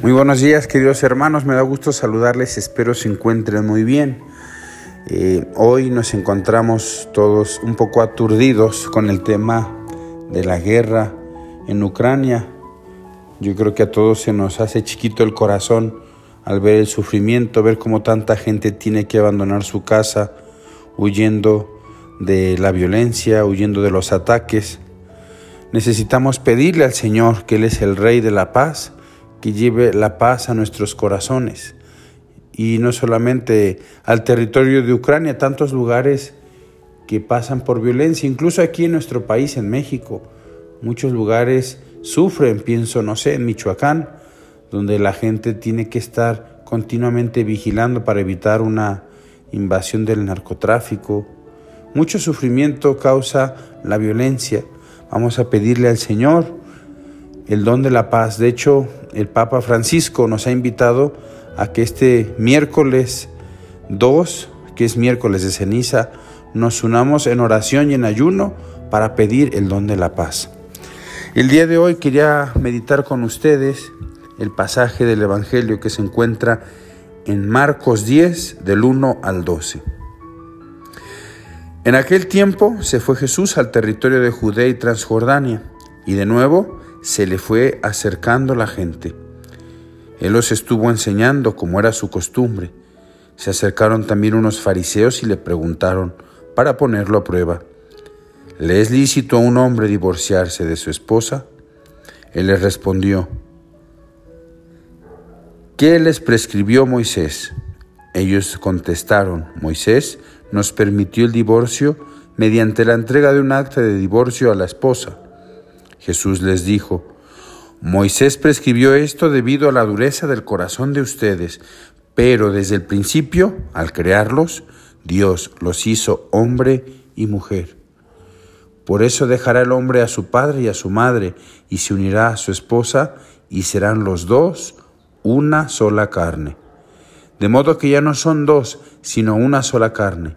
Muy buenos días queridos hermanos, me da gusto saludarles, espero se encuentren muy bien. Eh, hoy nos encontramos todos un poco aturdidos con el tema de la guerra en Ucrania. Yo creo que a todos se nos hace chiquito el corazón al ver el sufrimiento, ver cómo tanta gente tiene que abandonar su casa huyendo de la violencia, huyendo de los ataques. Necesitamos pedirle al Señor, que Él es el Rey de la paz, que lleve la paz a nuestros corazones. Y no solamente al territorio de Ucrania, tantos lugares que pasan por violencia, incluso aquí en nuestro país, en México. Muchos lugares sufren, pienso, no sé, en Michoacán, donde la gente tiene que estar continuamente vigilando para evitar una invasión del narcotráfico. Mucho sufrimiento causa la violencia. Vamos a pedirle al Señor el don de la paz. De hecho, el Papa Francisco nos ha invitado a que este miércoles 2, que es miércoles de ceniza, nos unamos en oración y en ayuno para pedir el don de la paz. El día de hoy quería meditar con ustedes el pasaje del Evangelio que se encuentra en Marcos 10 del 1 al 12. En aquel tiempo se fue Jesús al territorio de Judea y Transjordania, y de nuevo se le fue acercando la gente. Él los estuvo enseñando como era su costumbre. Se acercaron también unos fariseos y le preguntaron, para ponerlo a prueba, ¿le es lícito a un hombre divorciarse de su esposa? Él les respondió, ¿qué les prescribió Moisés? Ellos contestaron, Moisés nos permitió el divorcio mediante la entrega de un acta de divorcio a la esposa. Jesús les dijo, Moisés prescribió esto debido a la dureza del corazón de ustedes, pero desde el principio, al crearlos, Dios los hizo hombre y mujer. Por eso dejará el hombre a su padre y a su madre, y se unirá a su esposa, y serán los dos una sola carne. De modo que ya no son dos, sino una sola carne.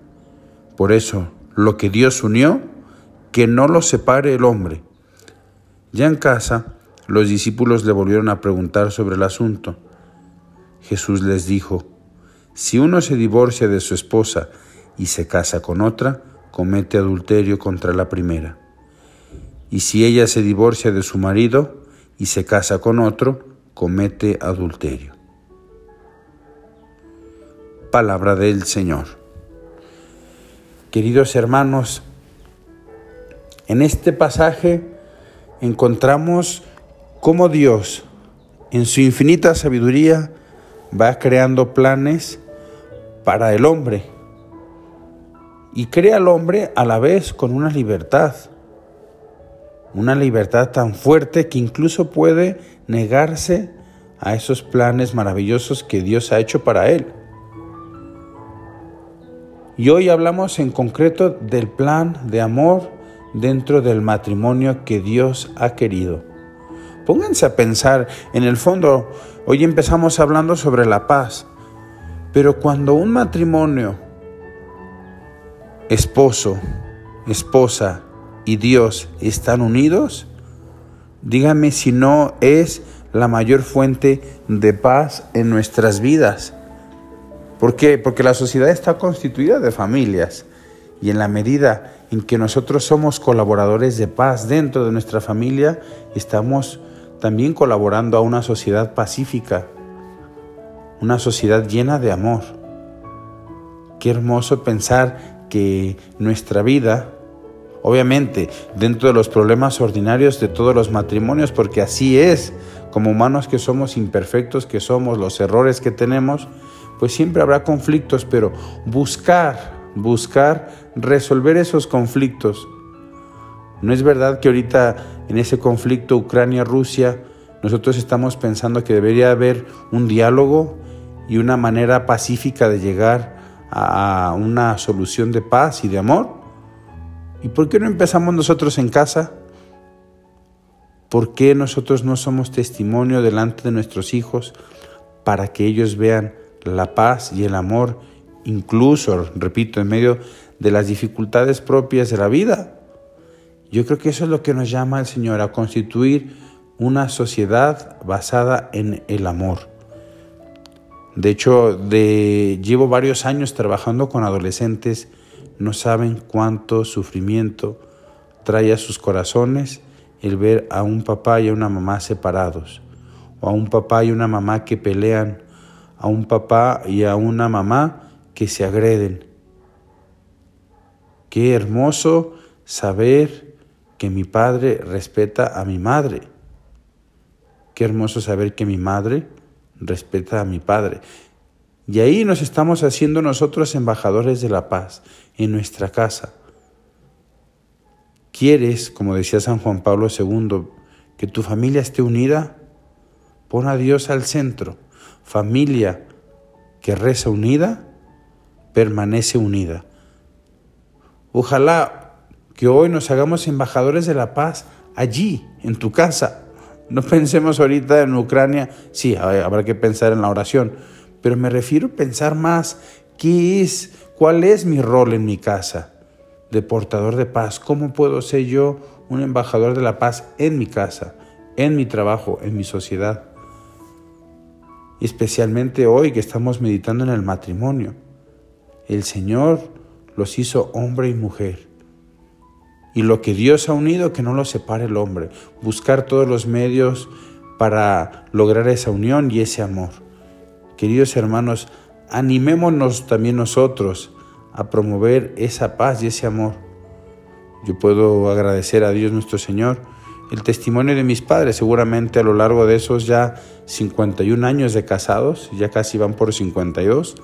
Por eso, lo que Dios unió, que no lo separe el hombre. Ya en casa, los discípulos le volvieron a preguntar sobre el asunto. Jesús les dijo, si uno se divorcia de su esposa y se casa con otra, comete adulterio contra la primera. Y si ella se divorcia de su marido y se casa con otro, comete adulterio. Palabra del Señor. Queridos hermanos, en este pasaje encontramos cómo Dios, en su infinita sabiduría, va creando planes para el hombre y crea al hombre a la vez con una libertad, una libertad tan fuerte que incluso puede negarse a esos planes maravillosos que Dios ha hecho para él. Y hoy hablamos en concreto del plan de amor dentro del matrimonio que Dios ha querido. Pónganse a pensar, en el fondo, hoy empezamos hablando sobre la paz, pero cuando un matrimonio, esposo, esposa y Dios están unidos, dígame si no es la mayor fuente de paz en nuestras vidas. ¿Por qué? Porque la sociedad está constituida de familias y en la medida en que nosotros somos colaboradores de paz dentro de nuestra familia, estamos también colaborando a una sociedad pacífica, una sociedad llena de amor. Qué hermoso pensar que nuestra vida, obviamente dentro de los problemas ordinarios de todos los matrimonios, porque así es, como humanos que somos imperfectos, que somos los errores que tenemos, pues siempre habrá conflictos, pero buscar buscar resolver esos conflictos. No es verdad que ahorita en ese conflicto Ucrania-Rusia nosotros estamos pensando que debería haber un diálogo y una manera pacífica de llegar a una solución de paz y de amor. ¿Y por qué no empezamos nosotros en casa? ¿Por qué nosotros no somos testimonio delante de nuestros hijos para que ellos vean la paz y el amor incluso, repito, en medio de las dificultades propias de la vida. Yo creo que eso es lo que nos llama el Señor, a constituir una sociedad basada en el amor. De hecho, de, llevo varios años trabajando con adolescentes, no saben cuánto sufrimiento trae a sus corazones el ver a un papá y a una mamá separados, o a un papá y una mamá que pelean, a un papá y a una mamá que se agreden. Qué hermoso saber que mi padre respeta a mi madre. Qué hermoso saber que mi madre respeta a mi padre. Y ahí nos estamos haciendo nosotros embajadores de la paz en nuestra casa. ¿Quieres, como decía San Juan Pablo II, que tu familia esté unida? Pon a Dios al centro. Familia que reza unida, permanece unida. Ojalá que hoy nos hagamos embajadores de la paz allí, en tu casa. No pensemos ahorita en Ucrania, sí, habrá que pensar en la oración, pero me refiero a pensar más qué es, cuál es mi rol en mi casa de portador de paz. ¿Cómo puedo ser yo un embajador de la paz en mi casa, en mi trabajo, en mi sociedad? especialmente hoy que estamos meditando en el matrimonio. El Señor los hizo hombre y mujer. Y lo que Dios ha unido, que no lo separe el hombre. Buscar todos los medios para lograr esa unión y ese amor. Queridos hermanos, animémonos también nosotros a promover esa paz y ese amor. Yo puedo agradecer a Dios nuestro Señor el testimonio de mis padres, seguramente a lo largo de esos ya 51 años de casados, ya casi van por 52,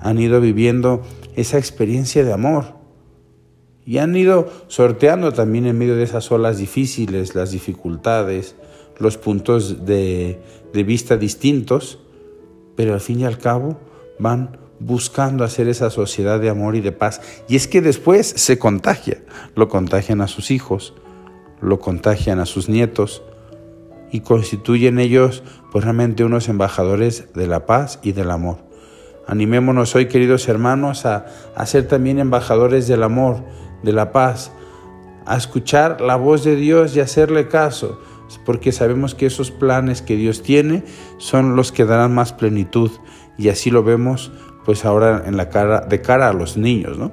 han ido viviendo esa experiencia de amor y han ido sorteando también en medio de esas olas difíciles, las dificultades, los puntos de, vista distintos, pero al fin y al cabo van buscando hacer esa sociedad de amor y de paz. Y es que después se contagia, lo contagian a sus hijos, lo contagian a sus nietos y constituyen ellos pues realmente unos embajadores de la paz y del amor. Animémonos hoy, queridos hermanos, a, ser también embajadores del amor, de la paz, a escuchar la voz de Dios y hacerle caso, porque sabemos que esos planes que Dios tiene son los que darán más plenitud y así lo vemos pues ahora en la cara de cara a los niños, ¿no?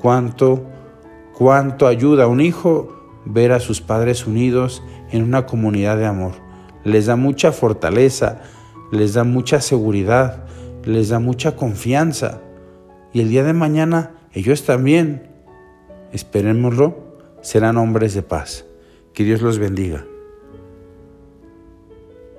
Cuánto cuánto ayuda a un hijo ver a sus padres unidos en una comunidad de amor. Les da mucha fortaleza, les da mucha seguridad, les da mucha confianza. Y el día de mañana ellos también, esperémoslo, serán hombres de paz. Que Dios los bendiga.